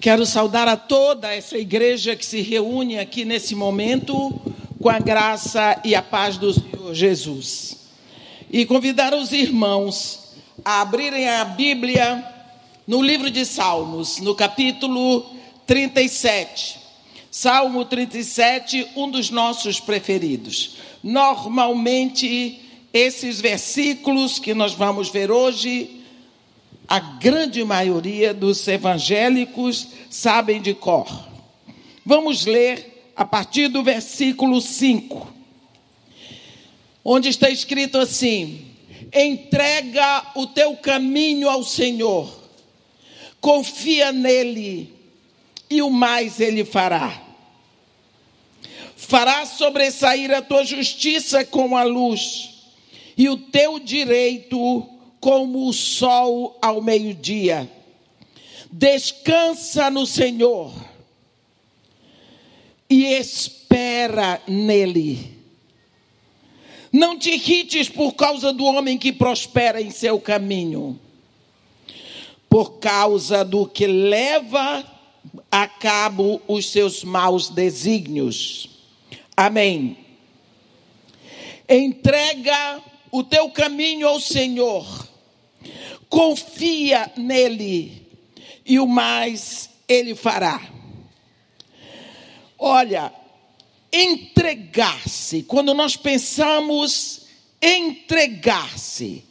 Quero saudar a toda essa igreja que se reúne aqui nesse momento com a graça e a paz do Senhor Jesus. E convidar os irmãos a abrirem a Bíblia no livro de Salmos, no capítulo 37. Salmo 37, um dos nossos preferidos. Normalmente, esses versículos que nós vamos ver hoje a grande maioria dos evangélicos sabem de cor. Vamos ler a partir do versículo 5, onde está escrito assim: entrega o teu caminho ao Senhor, confia nele, e o mais ele fará. Fará sobressair a tua justiça como a luz, e o teu direito como o sol ao meio-dia. Descansa no Senhor e espera nele. Não te irrites por causa do homem que prospera em seu caminho, por causa do que leva a cabo os seus maus desígnios. Amém. Entrega o teu caminho ao Senhor confia nele e o mais ele fará. Olha, entregar-se, quando nós pensamos entregar-se,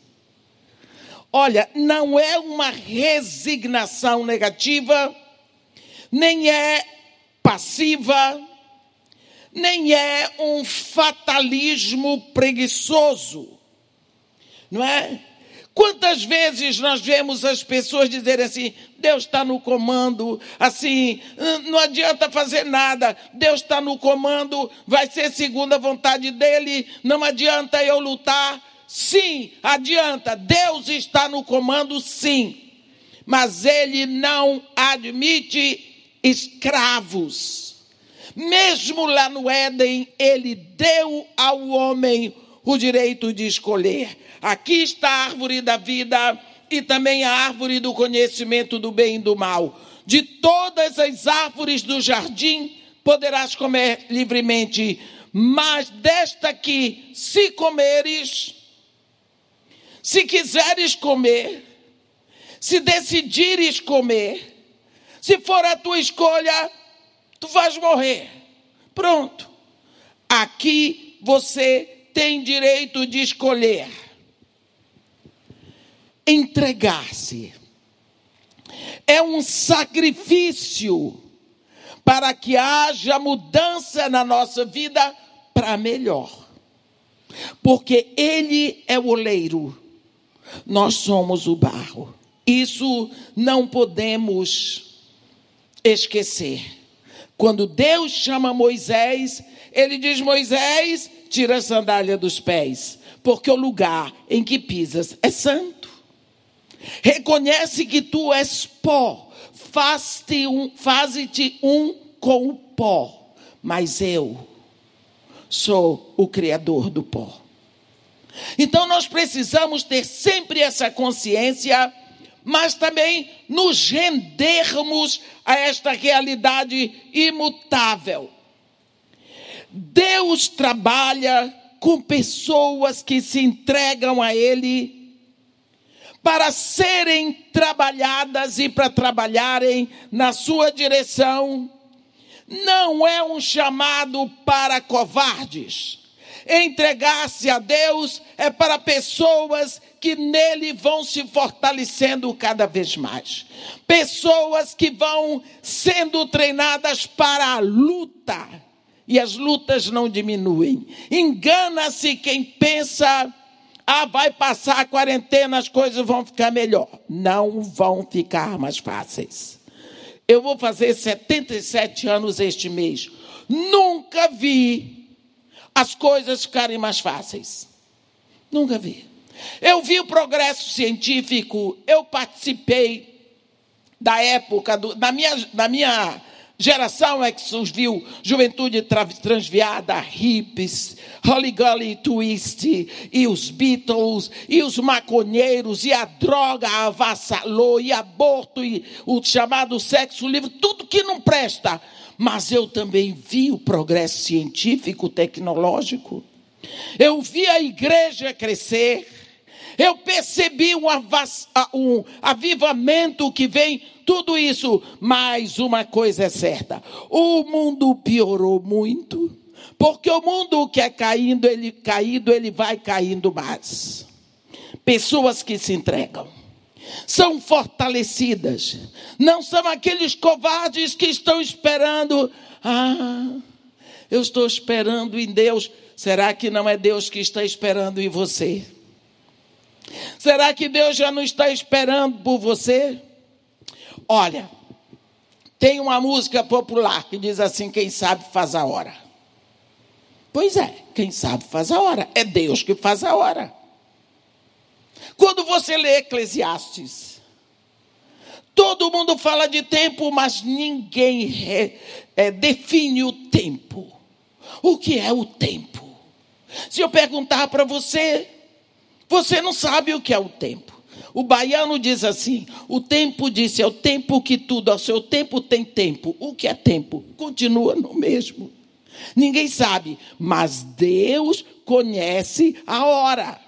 olha, não é uma resignação negativa, nem é passiva, nem é um fatalismo preguiçoso, não é? Quantas vezes nós vemos as pessoas dizerem assim: Deus está no comando, assim, não adianta fazer nada, Deus está no comando, vai ser segundo a vontade dEle, não adianta eu lutar. Sim, adianta, Deus está no comando, sim, mas Ele não admite escravos. Mesmo lá no Éden, Ele deu ao homem o direito de escolher. Aqui está a árvore da vida e também a árvore do conhecimento do bem e do mal. De todas as árvores do jardim poderás comer livremente, mas desta aqui, se comeres, se quiseres comer, se decidires comer, se for a tua escolha, tu vais morrer. Pronto. Aqui você tem direito de escolher entregar-se. É um sacrifício para que haja mudança na nossa vida para melhor. Porque Ele é o oleiro, nós somos o barro. Isso não podemos esquecer. Quando Deus chama Moisés, ele diz: Moisés, tira a sandália dos pés, porque o lugar em que pisas é santo. Reconhece que tu és pó, faz-te um, faze-te um com o pó, mas eu sou o criador do pó. Então nós precisamos ter sempre essa consciência, mas também nos rendermos a esta realidade imutável. Deus trabalha com pessoas que se entregam a Ele para serem trabalhadas e para trabalharem na sua direção. Não é um chamado para covardes. Entregar-se a Deus é para pessoas que nele vão se fortalecendo cada vez mais. Pessoas que vão sendo treinadas para a luta. E as lutas não diminuem. Engana-se quem pensa ah, vai passar a quarentena, as coisas vão ficar melhor. Não vão ficar mais fáceis. Eu vou fazer 77 anos este mês. Nunca vi as coisas ficarem mais fáceis. Nunca vi. Eu vi o progresso científico, eu participei da época, do, da minha, da minha geração é que surgiu juventude transviada, hippies, Holly Golly Twist, e os Beatles, e os maconheiros, e a droga avassalou, e aborto, e o chamado sexo livre, tudo que não presta. Mas eu também vi o progresso científico, tecnológico. Eu vi a igreja crescer. Eu percebi um, um avivamento que vem tudo isso, mas uma coisa é certa: o mundo piorou muito, porque o mundo que é caindo, ele caído, ele vai caindo mais. Pessoas que se entregam são fortalecidas, não são aqueles covardes que estão esperando. Ah, eu estou esperando em Deus. Será que não é Deus que está esperando em você? Será que Deus já não está esperando por você? Olha, tem uma música popular que diz assim: quem sabe faz a hora. Pois é, quem sabe faz a hora. É Deus que faz a hora. Quando você lê Eclesiastes, todo mundo fala de tempo, mas ninguém re, é, define o tempo. O que é o tempo? Se eu perguntar para você, você não sabe o que é o tempo. O baiano diz assim: o tempo disse, é o tempo que tudo, ao seu tempo tem tempo. O que é tempo? Continua no mesmo. Ninguém sabe, mas Deus conhece a hora.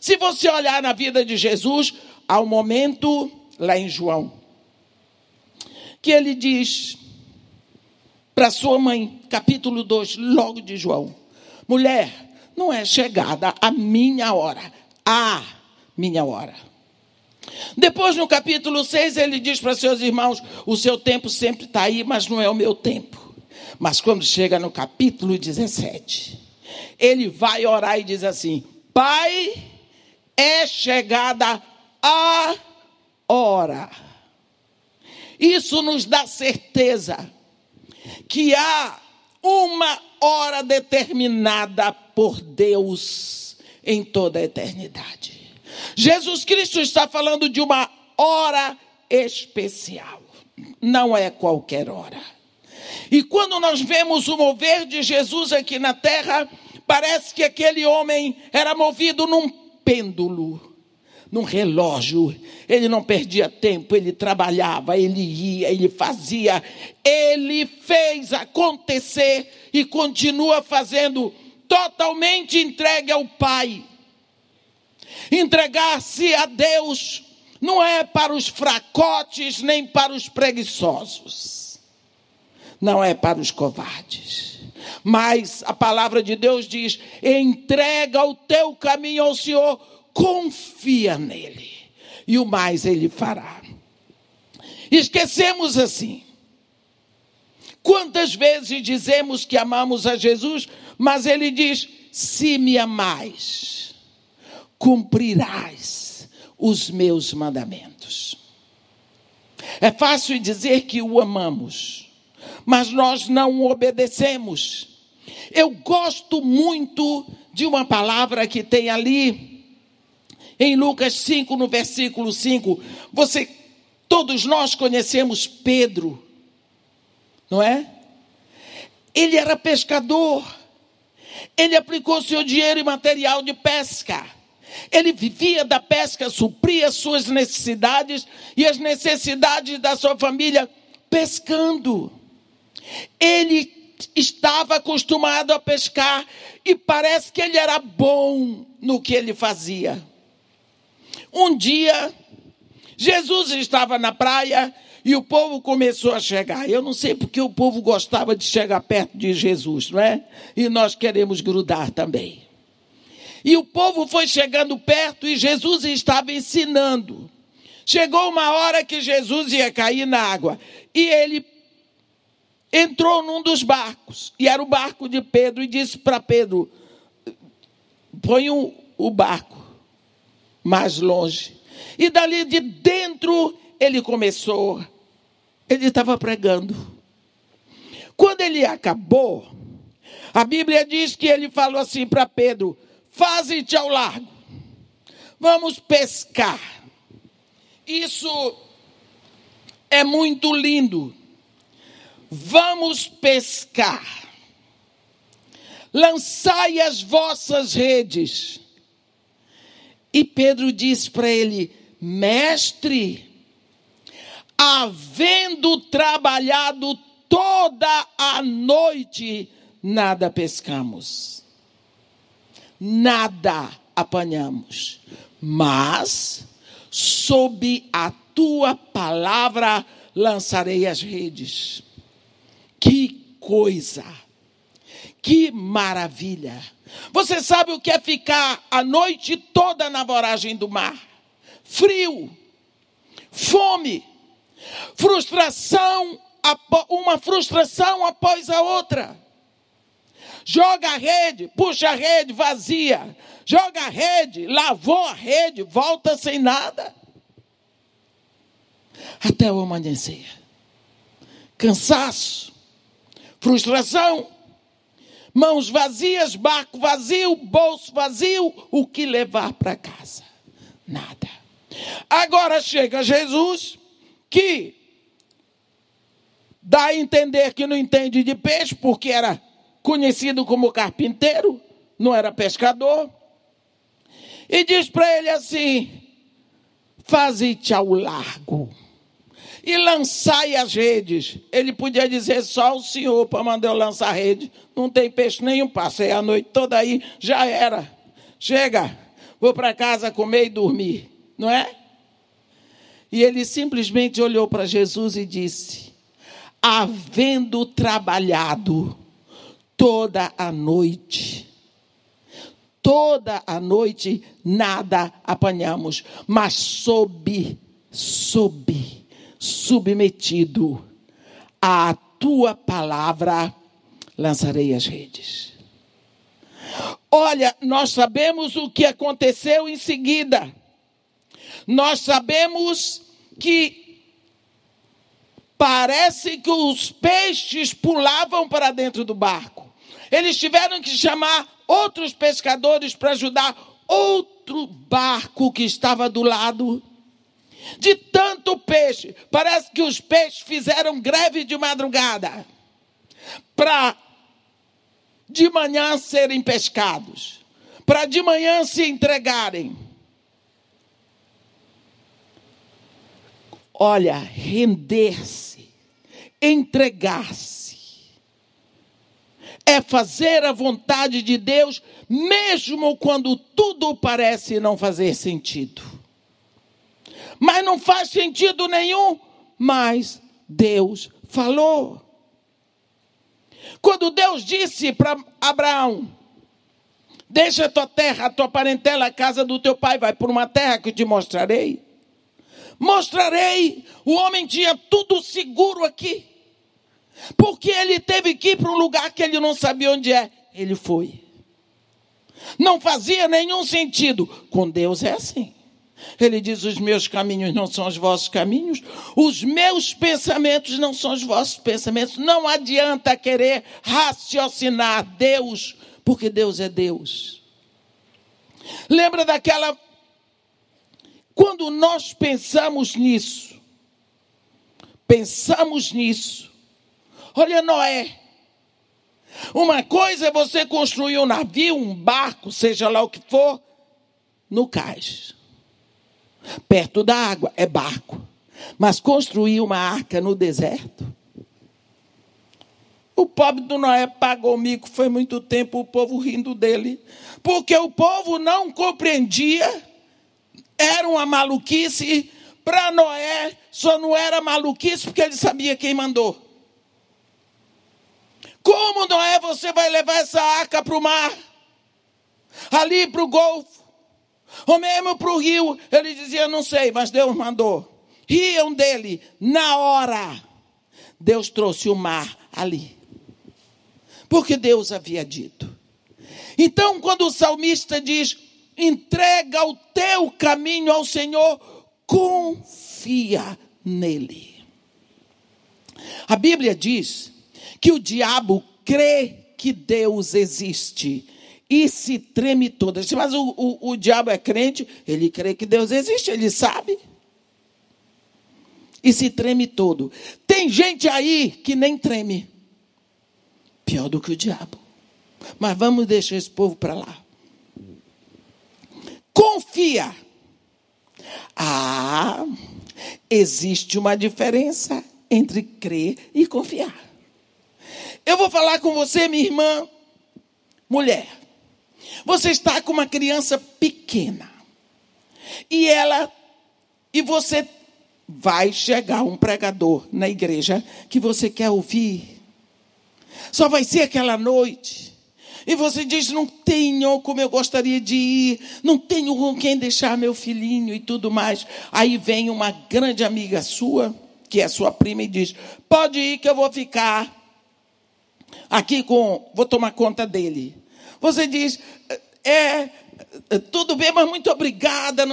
Se você olhar na vida de Jesus, há um momento lá em João, que ele diz para sua mãe, capítulo 2, logo de João: mulher, não é chegada a minha hora, a minha hora. Depois, no capítulo 6, ele diz para seus irmãos: O seu tempo sempre está aí, mas não é o meu tempo. Mas quando chega no capítulo 17, ele vai orar e diz assim: Pai, é chegada a hora. Isso nos dá certeza que há uma hora determinada por Deus em toda a eternidade. Jesus Cristo está falando de uma hora especial, não é qualquer hora. E quando nós vemos o mover de Jesus aqui na terra, parece que aquele homem era movido num pêndulo num relógio. Ele não perdia tempo, ele trabalhava, ele ia, ele fazia, ele fez acontecer e continua fazendo, totalmente entregue ao Pai. Entregar-se a Deus não é para os fracotes nem para os preguiçosos, não é para os covardes. Mas a palavra de Deus diz: entrega o teu caminho ao Senhor confia nele, e o mais ele fará. Esquecemos assim. Quantas vezes dizemos que amamos a Jesus, mas ele diz: se me amais, cumprirás os meus mandamentos. É fácil dizer que o amamos, mas nós não obedecemos. Eu gosto muito de uma palavra que tem ali em Lucas 5, no versículo 5, você, todos nós conhecemos Pedro, não é? Ele era pescador. Ele aplicou seu dinheiro em material de pesca. Ele vivia da pesca, supria suas necessidades e as necessidades da sua família pescando. Ele estava acostumado a pescar e parece que ele era bom no que ele fazia. Um dia, Jesus estava na praia e o povo começou a chegar. Eu não sei porque o povo gostava de chegar perto de Jesus, não é? E nós queremos grudar também. E o povo foi chegando perto e Jesus estava ensinando. Chegou uma hora que Jesus ia cair na água e ele entrou num dos barcos, e era o barco de Pedro, e disse para Pedro: põe o, o barco mais longe. E dali de dentro ele começou, ele estava pregando. Quando ele acabou, a Bíblia diz que ele falou assim para Pedro: Faze-te ao largo, vamos pescar. Isso é muito lindo. Vamos pescar. Lançai as vossas redes. E Pedro diz para ele: Mestre, havendo trabalhado toda a noite, nada pescamos. Nada apanhamos. Mas, sob a tua palavra, lançarei as redes. Que coisa! Que maravilha! Você sabe o que é ficar a noite toda na voragem do mar? Frio, fome, frustração, uma frustração após a outra. Joga a rede, puxa a rede vazia. Joga a rede, lavou a rede, volta sem nada. Até o amanhecer. Cansaço, frustração, mãos vazias, barco vazio, bolso vazio, o que levar para casa? Nada. Agora chega Jesus, que dá a entender que não entende de peixe, porque era conhecido como carpinteiro, não era pescador, e diz para ele assim: faze-te ao largo e lançai as redes. Ele podia dizer só o senhor para mandar eu lançar a rede. Não tem peixe nenhum, passei a noite toda aí, já era. Chega, vou para casa comer e dormir, não é? E ele simplesmente olhou para Jesus e disse: Havendo trabalhado toda a noite, toda a noite nada apanhamos, mas sob, sob submetido à tua palavra, lançarei as redes. Olha, nós sabemos o que aconteceu em seguida. Nós sabemos que parece que os peixes pulavam para dentro do barco. Eles tiveram que chamar outros pescadores para ajudar outro barco que estava do lado de tanto peixe. Parece que os peixes fizeram greve de madrugada para de manhã serem pescados, para de manhã se entregarem. Olha, render-se, entregar-se, é fazer a vontade de Deus, mesmo quando tudo parece não fazer sentido mas não faz sentido nenhum. Mas Deus falou. Quando Deus disse para Abraão: Deixa a tua terra, a tua parentela, a casa do teu pai, vai por uma terra que te mostrarei. Mostrarei. O homem tinha tudo seguro aqui. Porque ele teve que ir para um lugar que ele não sabia onde é. Ele foi. Não fazia nenhum sentido. Com Deus é assim. Ele diz: Os meus caminhos não são os vossos caminhos, os meus pensamentos não são os vossos pensamentos. Não adianta querer raciocinar Deus, porque Deus é Deus. Lembra daquela. Quando nós pensamos nisso, pensamos nisso. Olha, Noé. Uma coisa é você construir um navio, um barco, seja lá o que for, no cais perto da água, é barco. Mas construir uma arca no deserto. O pobre do Noé pagou mico, foi muito tempo o povo rindo dele, porque o povo não compreendia, era uma maluquice. Para Noé, só não era maluquice porque ele sabia quem mandou. Como, Noé, você vai levar essa arca para o mar? Ali para o Golfo? Ou mesmo para o rio, ele dizia: Não sei, mas Deus mandou. Riam dele na hora. Deus trouxe o mar ali. Porque Deus havia dito. Então, quando o salmista diz: entrega o teu caminho ao Senhor, confia nele. A Bíblia diz que o diabo crê que Deus existe e se treme toda. Mas o, o, o diabo é crente, ele crê que Deus existe, ele sabe. e se treme todo. Tem gente aí que nem treme. Pior do que o diabo. Mas vamos deixar esse povo para lá. Confia. Ah, existe uma diferença entre crer e confiar. Eu vou falar com você, minha irmã, mulher. Você está com uma criança pequena. E ela e você vai chegar um pregador na igreja que você quer ouvir. Só vai ser aquela noite. E você diz: Não tenho como eu gostaria de ir, não tenho com quem deixar meu filhinho e tudo mais. Aí vem uma grande amiga sua, que é sua prima, e diz: Pode ir que eu vou ficar aqui com. Vou tomar conta dele. Você diz: É, tudo bem, mas muito obrigada.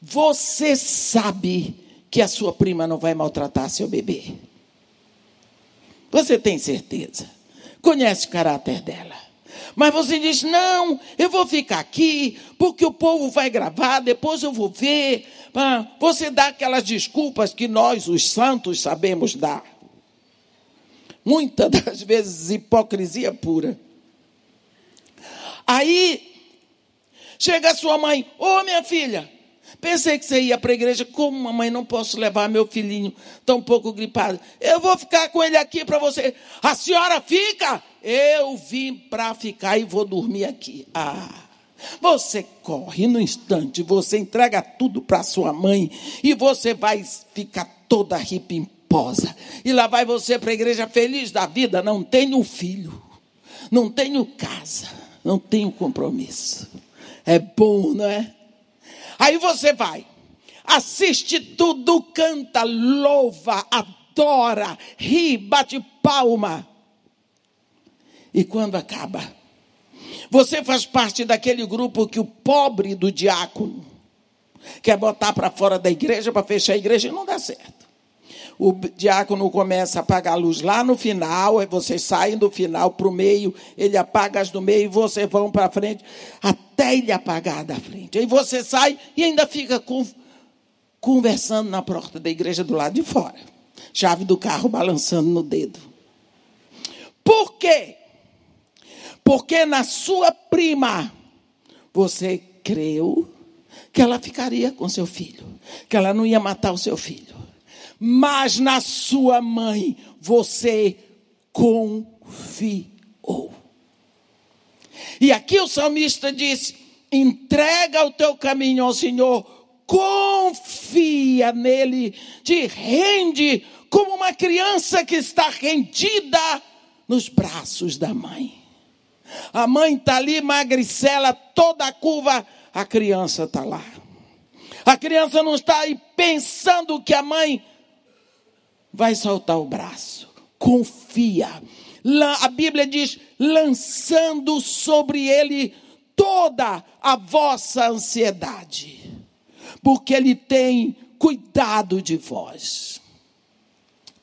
Você sabe que a sua prima não vai maltratar seu bebê. Você tem certeza. Conhece o caráter dela. Mas você diz: não, eu vou ficar aqui, porque o povo vai gravar, depois eu vou ver. Você dá aquelas desculpas que nós, os santos, sabemos dar. Muitas das vezes, hipocrisia pura. Aí, chega a sua mãe: Ô oh, minha filha, Pensei que você ia para a igreja. Como, mamãe, não posso levar meu filhinho tão pouco gripado? Eu vou ficar com ele aqui para você. A senhora fica? Eu vim para ficar e vou dormir aqui. Ah. Você corre no instante, você entrega tudo para sua mãe e você vai ficar toda ripimposa. E lá vai você para a igreja feliz da vida. Não tenho filho, não tenho casa, não tenho compromisso. É bom, não é? Aí você vai, assiste tudo, canta, louva, adora, ri, bate palma. E quando acaba, você faz parte daquele grupo que o pobre do diácono quer botar para fora da igreja para fechar a igreja e não dá certo. O diácono começa a apagar a luz lá no final, aí vocês saem do final para o meio, ele apaga as do meio e vocês vão para frente, até ele apagar da frente. Aí você sai e ainda fica com, conversando na porta da igreja do lado de fora. Chave do carro balançando no dedo. Por quê? Porque na sua prima você creu que ela ficaria com seu filho, que ela não ia matar o seu filho mas na sua mãe você confiou. E aqui o salmista diz: entrega o teu caminho ao Senhor, confia nele, te rende como uma criança que está rendida nos braços da mãe. A mãe está ali, magricela, toda a curva, a criança está lá. A criança não está aí pensando que a mãe vai soltar o braço. Confia. A Bíblia diz: lançando sobre ele toda a vossa ansiedade, porque ele tem cuidado de vós.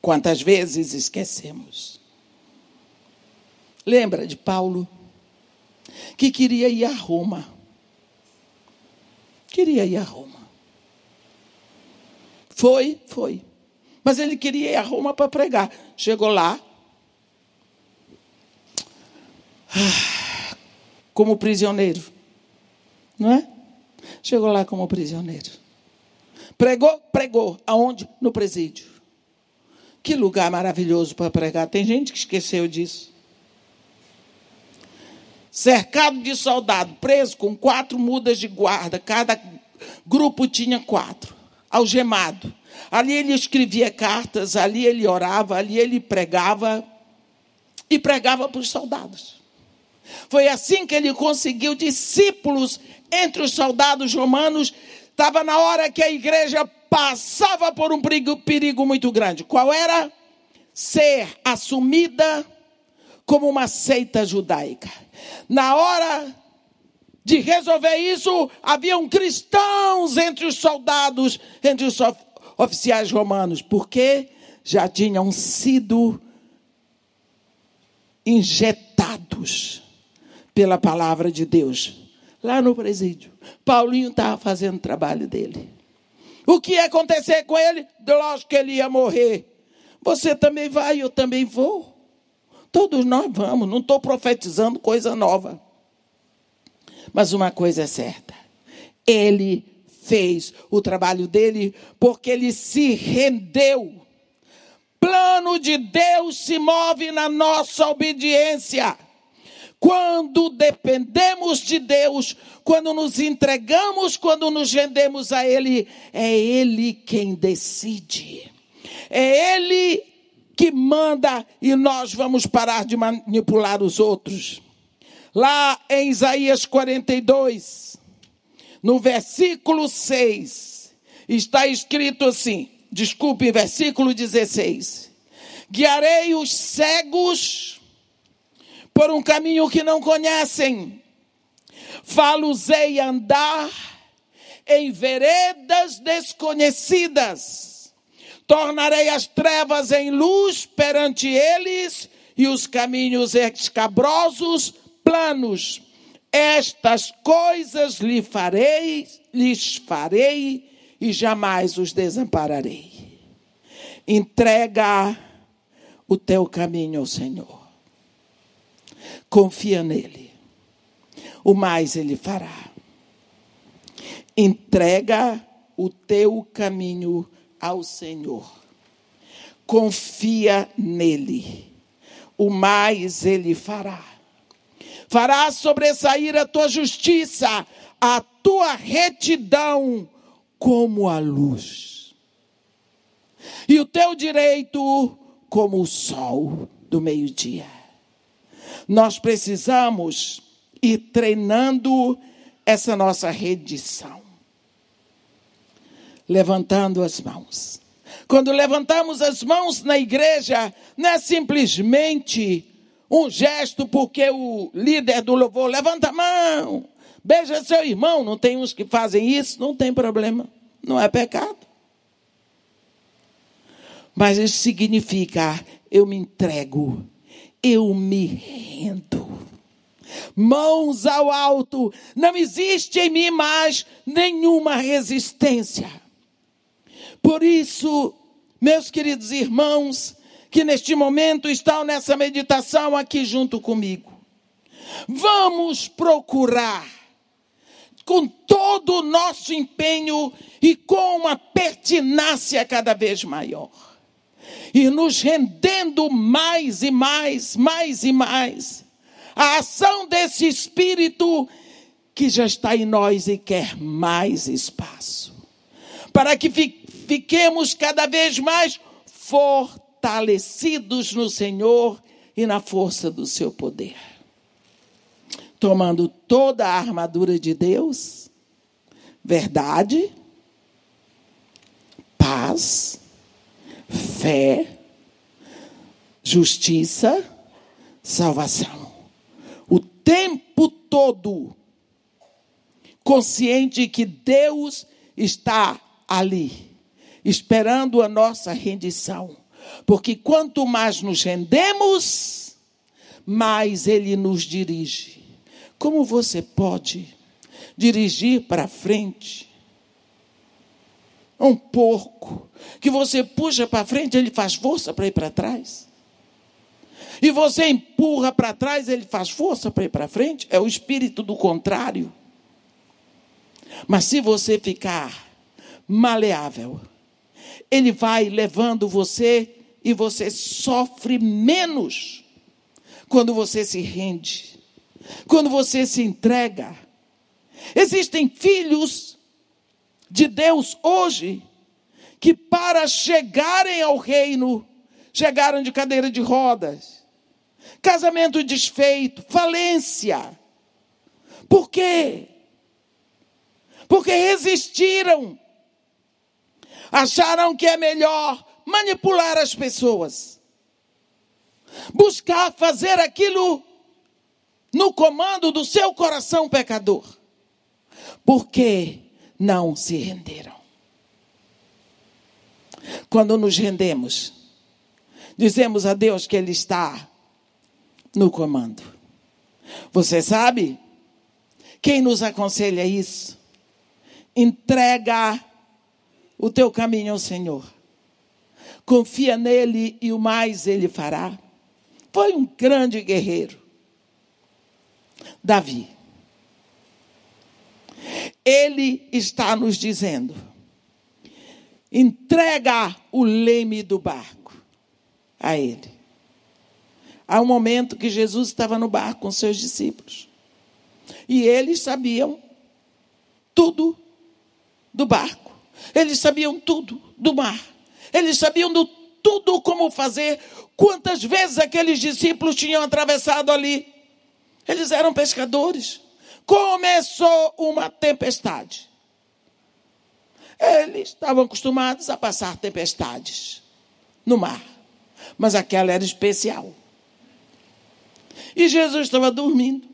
Quantas vezes esquecemos? Lembra de Paulo, que queria ir a Roma. Queria ir a Roma. Foi, foi. Mas ele queria ir a Roma para pregar. Chegou lá, como prisioneiro. Não é? Chegou lá como prisioneiro. Pregou? Pregou. Aonde? No presídio. Que lugar maravilhoso para pregar. Tem gente que esqueceu disso. Cercado de soldado, preso com quatro mudas de guarda. Cada grupo tinha quatro. Algemado. Ali ele escrevia cartas, ali ele orava, ali ele pregava e pregava para os soldados. Foi assim que ele conseguiu discípulos entre os soldados romanos. Estava na hora que a igreja passava por um perigo, perigo muito grande. Qual era? Ser assumida como uma seita judaica. Na hora de resolver isso, haviam cristãos entre os soldados, entre os oficiais romanos, porque já tinham sido injetados pela palavra de Deus lá no presídio. Paulinho estava fazendo o trabalho dele. O que ia acontecer com ele? Lógico que ele ia morrer. Você também vai, eu também vou. Todos nós vamos, não estou profetizando coisa nova. Mas uma coisa é certa: ele fez o trabalho dele porque ele se rendeu. Plano de Deus se move na nossa obediência. Quando dependemos de Deus, quando nos entregamos, quando nos rendemos a Ele, é Ele quem decide. É Ele que manda e nós vamos parar de manipular os outros. Lá em Isaías 42, no versículo 6, está escrito assim: desculpe, versículo 16: Guiarei os cegos por um caminho que não conhecem, faluzei andar em veredas desconhecidas, tornarei as trevas em luz perante eles e os caminhos escabrosos planos. Estas coisas lhe farei, lhes farei e jamais os desampararei. Entrega o teu caminho ao Senhor. Confia nele. O mais ele fará. Entrega o teu caminho ao Senhor. Confia nele. O mais ele fará. Fará sobressair a tua justiça, a tua retidão como a luz. E o teu direito como o sol do meio-dia. Nós precisamos ir treinando essa nossa redição. Levantando as mãos. Quando levantamos as mãos na igreja, não é simplesmente um gesto porque o líder do louvor levanta a mão, beija seu irmão. Não tem uns que fazem isso, não tem problema, não é pecado. Mas isso significa eu me entrego, eu me rendo. Mãos ao alto, não existe em mim mais nenhuma resistência. Por isso, meus queridos irmãos, que neste momento estão nessa meditação aqui junto comigo. Vamos procurar, com todo o nosso empenho e com uma pertinácia cada vez maior, e nos rendendo mais e mais, mais e mais, a ação desse Espírito que já está em nós e quer mais espaço, para que fiquemos cada vez mais fortalecidos no Senhor e na força do seu poder. Tomando toda a armadura de Deus, verdade, paz, fé, justiça, salvação. O tempo todo consciente que Deus está ali, esperando a nossa rendição porque quanto mais nos rendemos, mais Ele nos dirige. Como você pode dirigir para frente um porco que você puxa para frente, ele faz força para ir para trás? E você empurra para trás, ele faz força para ir para frente? É o espírito do contrário. Mas se você ficar maleável, ele vai levando você e você sofre menos quando você se rende, quando você se entrega. Existem filhos de Deus hoje que, para chegarem ao reino, chegaram de cadeira de rodas, casamento desfeito, falência. Por quê? Porque resistiram acharam que é melhor manipular as pessoas, buscar fazer aquilo no comando do seu coração pecador, porque não se renderam. Quando nos rendemos, dizemos a Deus que Ele está no comando. Você sabe? Quem nos aconselha isso? Entrega o teu caminho ao Senhor. Confia nele e o mais ele fará. Foi um grande guerreiro. Davi. Ele está nos dizendo: entrega o leme do barco a ele. Há um momento que Jesus estava no barco com seus discípulos. E eles sabiam tudo do barco. Eles sabiam tudo do mar. Eles sabiam do, tudo como fazer. Quantas vezes aqueles discípulos tinham atravessado ali? Eles eram pescadores. Começou uma tempestade. Eles estavam acostumados a passar tempestades no mar. Mas aquela era especial. E Jesus estava dormindo,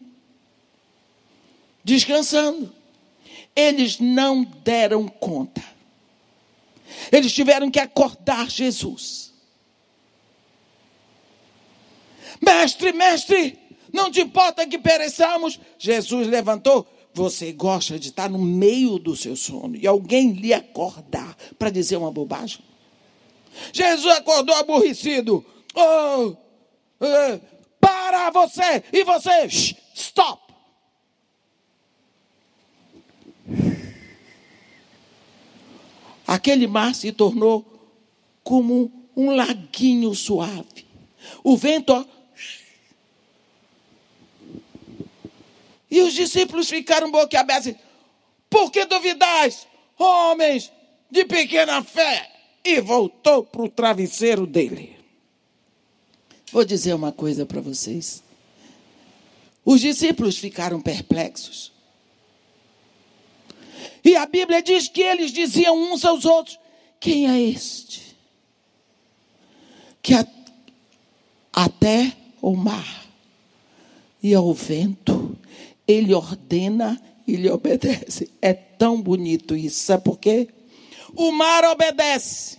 descansando. Eles não deram conta. Eles tiveram que acordar Jesus. Mestre, mestre, não te importa que pereçamos? Jesus levantou. Você gosta de estar no meio do seu sono e alguém lhe acordar para dizer uma bobagem? Jesus acordou aborrecido. Oh, eh, para você e você, stop. Aquele mar se tornou como um laguinho suave. O vento, ó, E os discípulos ficaram boquiabertos. Por que duvidais, homens de pequena fé? E voltou para o travesseiro dele. Vou dizer uma coisa para vocês. Os discípulos ficaram perplexos. E a Bíblia diz que eles diziam uns aos outros: Quem é este? Que a, até o mar e ao vento ele ordena e lhe obedece. É tão bonito isso. Sabe por quê? O mar obedece.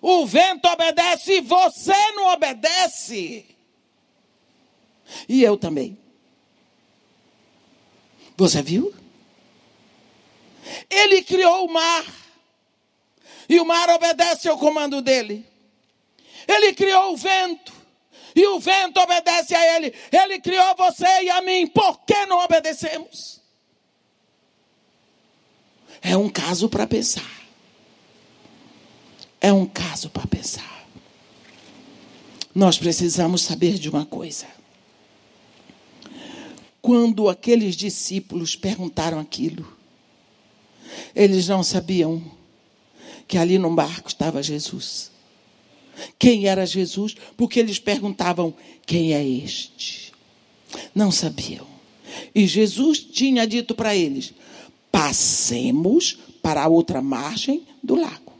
O vento obedece e você não obedece. E eu também. Você viu? Ele criou o mar. E o mar obedece ao comando dele. Ele criou o vento. E o vento obedece a ele. Ele criou você e a mim. Por que não obedecemos? É um caso para pensar. É um caso para pensar. Nós precisamos saber de uma coisa. Quando aqueles discípulos perguntaram aquilo, eles não sabiam que ali no barco estava Jesus. Quem era Jesus? Porque eles perguntavam: quem é este? Não sabiam. E Jesus tinha dito para eles: passemos para a outra margem do lago.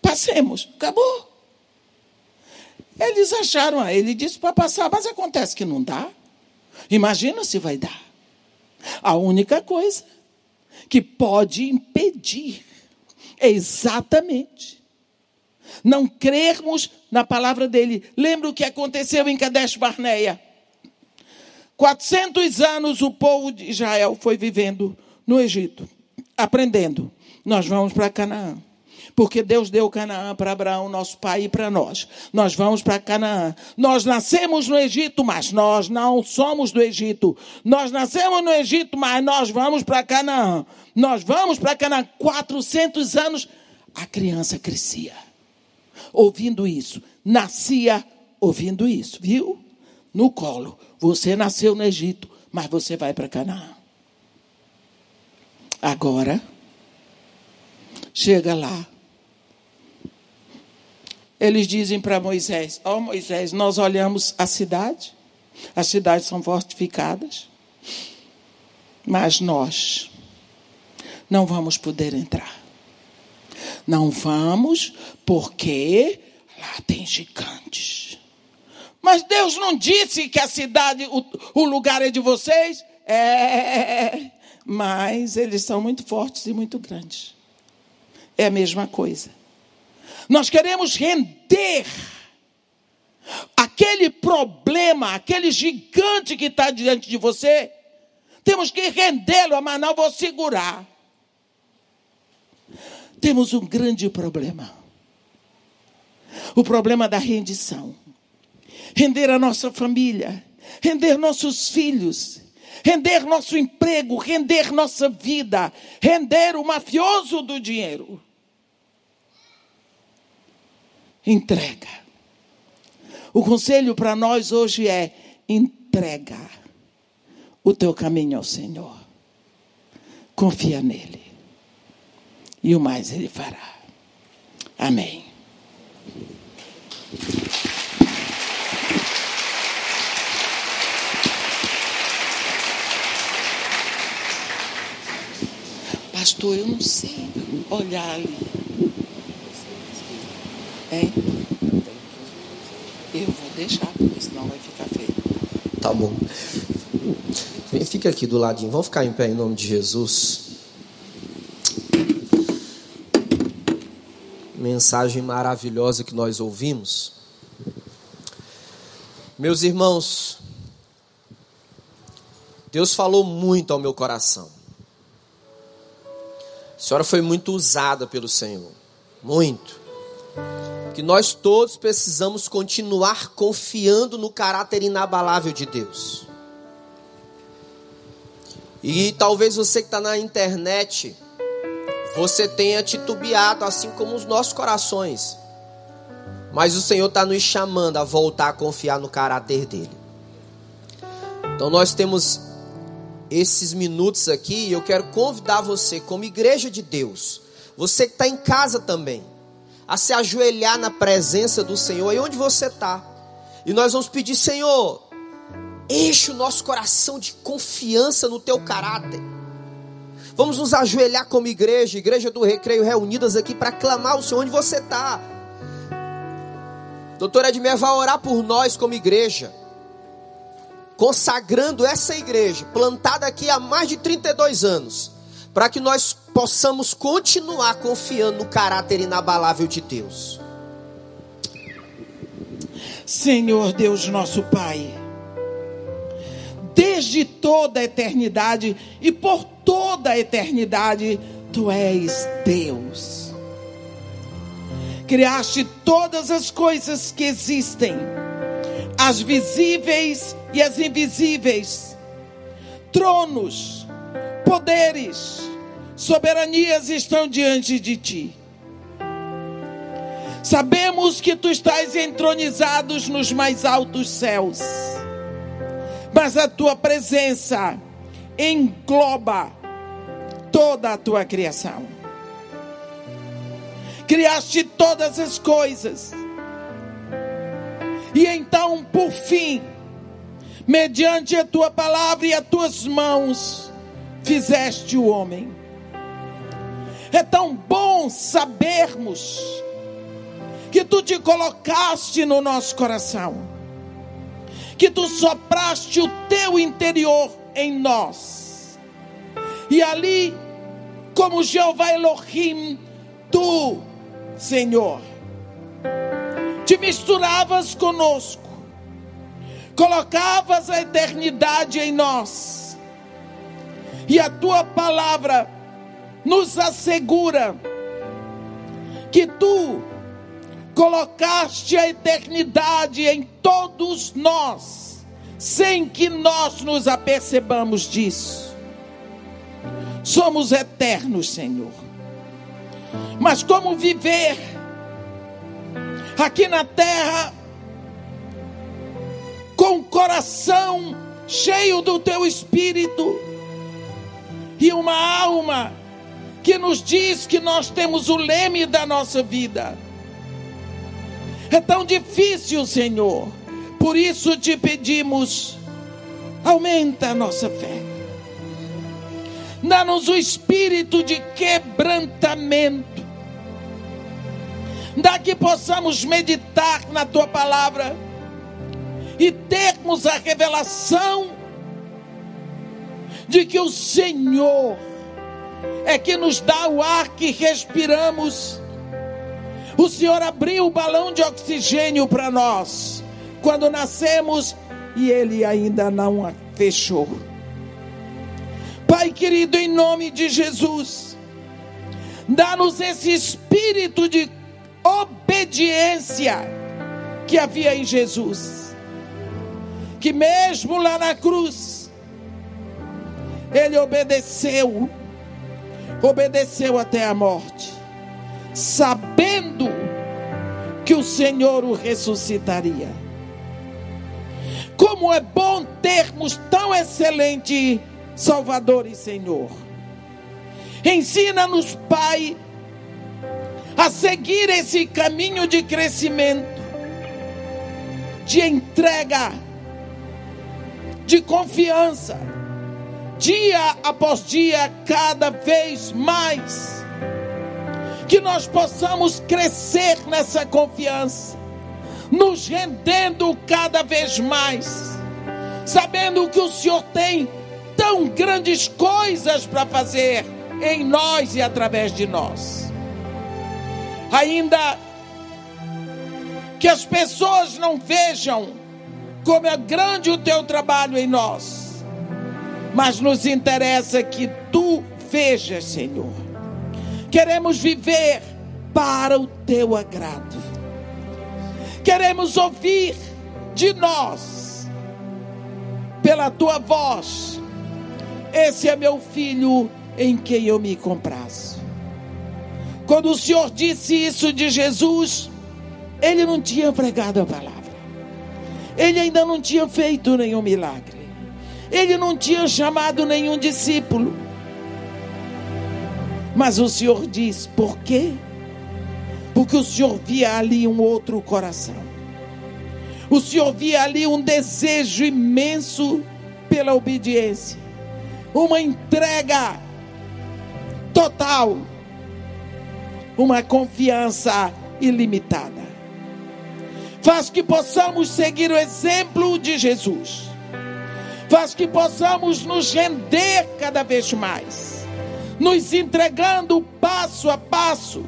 Passemos, acabou. Eles acharam, ele disse para passar, mas acontece que não dá. Imagina se vai dar. A única coisa que pode impedir é exatamente não crermos na palavra dele. Lembra o que aconteceu em Kadesh Barneia? 400 anos o povo de Israel foi vivendo no Egito, aprendendo. Nós vamos para Canaã. Porque Deus deu Canaã para Abraão, nosso pai, e para nós. Nós vamos para Canaã. Nós nascemos no Egito, mas nós não somos do Egito. Nós nascemos no Egito, mas nós vamos para Canaã. Nós vamos para Canaã. 400 anos, a criança crescia. Ouvindo isso. Nascia ouvindo isso, viu? No colo. Você nasceu no Egito, mas você vai para Canaã. Agora, chega lá. Eles dizem para Moisés: Ó oh, Moisés, nós olhamos a cidade, as cidades são fortificadas, mas nós não vamos poder entrar. Não vamos, porque lá tem gigantes. Mas Deus não disse que a cidade, o, o lugar é de vocês? É, mas eles são muito fortes e muito grandes. É a mesma coisa. Nós queremos render aquele problema, aquele gigante que está diante de você. Temos que rendê-lo, mas não vou segurar. temos um grande problema. O problema da rendição. Render a nossa família, render nossos filhos, render nosso emprego, render nossa vida, render o mafioso do dinheiro. Entrega. O conselho para nós hoje é entrega o teu caminho ao Senhor. Confia nele. E o mais ele fará. Amém. Pastor, eu não sei olhar ali. É? Eu vou deixar, porque senão vai ficar feio. Tá bom. Fica aqui do ladinho. Vamos ficar em pé em nome de Jesus. Mensagem maravilhosa que nós ouvimos. Meus irmãos, Deus falou muito ao meu coração. A senhora foi muito usada pelo Senhor. Muito. Que nós todos precisamos continuar confiando no caráter inabalável de Deus. E talvez você que está na internet, você tenha titubeado, assim como os nossos corações. Mas o Senhor está nos chamando a voltar a confiar no caráter dele. Então nós temos esses minutos aqui e eu quero convidar você, como igreja de Deus, você que está em casa também, a se ajoelhar na presença do Senhor, aí onde você está. E nós vamos pedir, Senhor, Enche o nosso coração de confiança no teu caráter. Vamos nos ajoelhar como igreja, igreja do recreio, reunidas aqui para clamar o Senhor onde você está. Doutor Edmer vai orar por nós como igreja, consagrando essa igreja, plantada aqui há mais de 32 anos, para que nós possamos continuar confiando no caráter inabalável de Deus. Senhor Deus, nosso Pai desde toda a eternidade e por toda a eternidade, tu és Deus. Criaste todas as coisas que existem, as visíveis e as invisíveis, tronos, poderes, soberanias estão diante de ti. Sabemos que tu estás entronizados nos mais altos céus mas a tua presença engloba toda a tua criação. Criaste todas as coisas. E então, por fim, mediante a tua palavra e as tuas mãos, fizeste o homem. É tão bom sabermos que tu te colocaste no nosso coração que tu sopraste o teu interior em nós. E ali, como Jeová Elohim, tu, Senhor, te misturavas conosco, colocavas a eternidade em nós, e a tua palavra nos assegura que tu colocaste a eternidade em todos nós, sem que nós nos apercebamos disso. Somos eternos, Senhor. Mas como viver aqui na terra com o coração cheio do teu espírito e uma alma que nos diz que nós temos o leme da nossa vida é tão difícil, Senhor. Por isso te pedimos, aumenta a nossa fé. Dá-nos o espírito de quebrantamento. Dá que possamos meditar na tua palavra e termos a revelação de que o Senhor é que nos dá o ar que respiramos o Senhor abriu o balão de oxigênio para nós quando nascemos e Ele ainda não fechou. Pai querido, em nome de Jesus, Dá-nos esse espírito de obediência que havia em Jesus. Que mesmo lá na cruz, ele obedeceu, obedeceu até a morte, sabendo que o Senhor o ressuscitaria. Como é bom termos tão excelente Salvador e Senhor. Ensina-nos, Pai, a seguir esse caminho de crescimento, de entrega, de confiança, dia após dia, cada vez mais. Que nós possamos crescer nessa confiança, nos rendendo cada vez mais, sabendo que o Senhor tem tão grandes coisas para fazer em nós e através de nós. Ainda que as pessoas não vejam como é grande o teu trabalho em nós, mas nos interessa que tu vejas, Senhor. Queremos viver para o teu agrado. Queremos ouvir de nós, pela tua voz. Esse é meu filho em quem eu me comprazo. Quando o Senhor disse isso de Jesus, ele não tinha pregado a palavra. Ele ainda não tinha feito nenhum milagre. Ele não tinha chamado nenhum discípulo. Mas o Senhor diz: por quê? Porque o Senhor via ali um outro coração. O Senhor via ali um desejo imenso pela obediência, uma entrega total, uma confiança ilimitada. Faz que possamos seguir o exemplo de Jesus. Faz que possamos nos render cada vez mais, nos entregando passo a passo,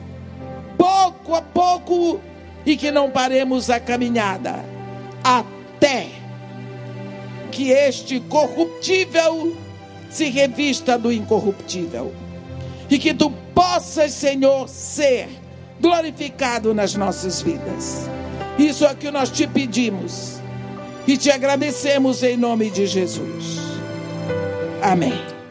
pouco a pouco, e que não paremos a caminhada até que este corruptível se revista do incorruptível. E que tu possas, Senhor, ser glorificado nas nossas vidas. Isso é o que nós te pedimos e te agradecemos em nome de Jesus. Amém.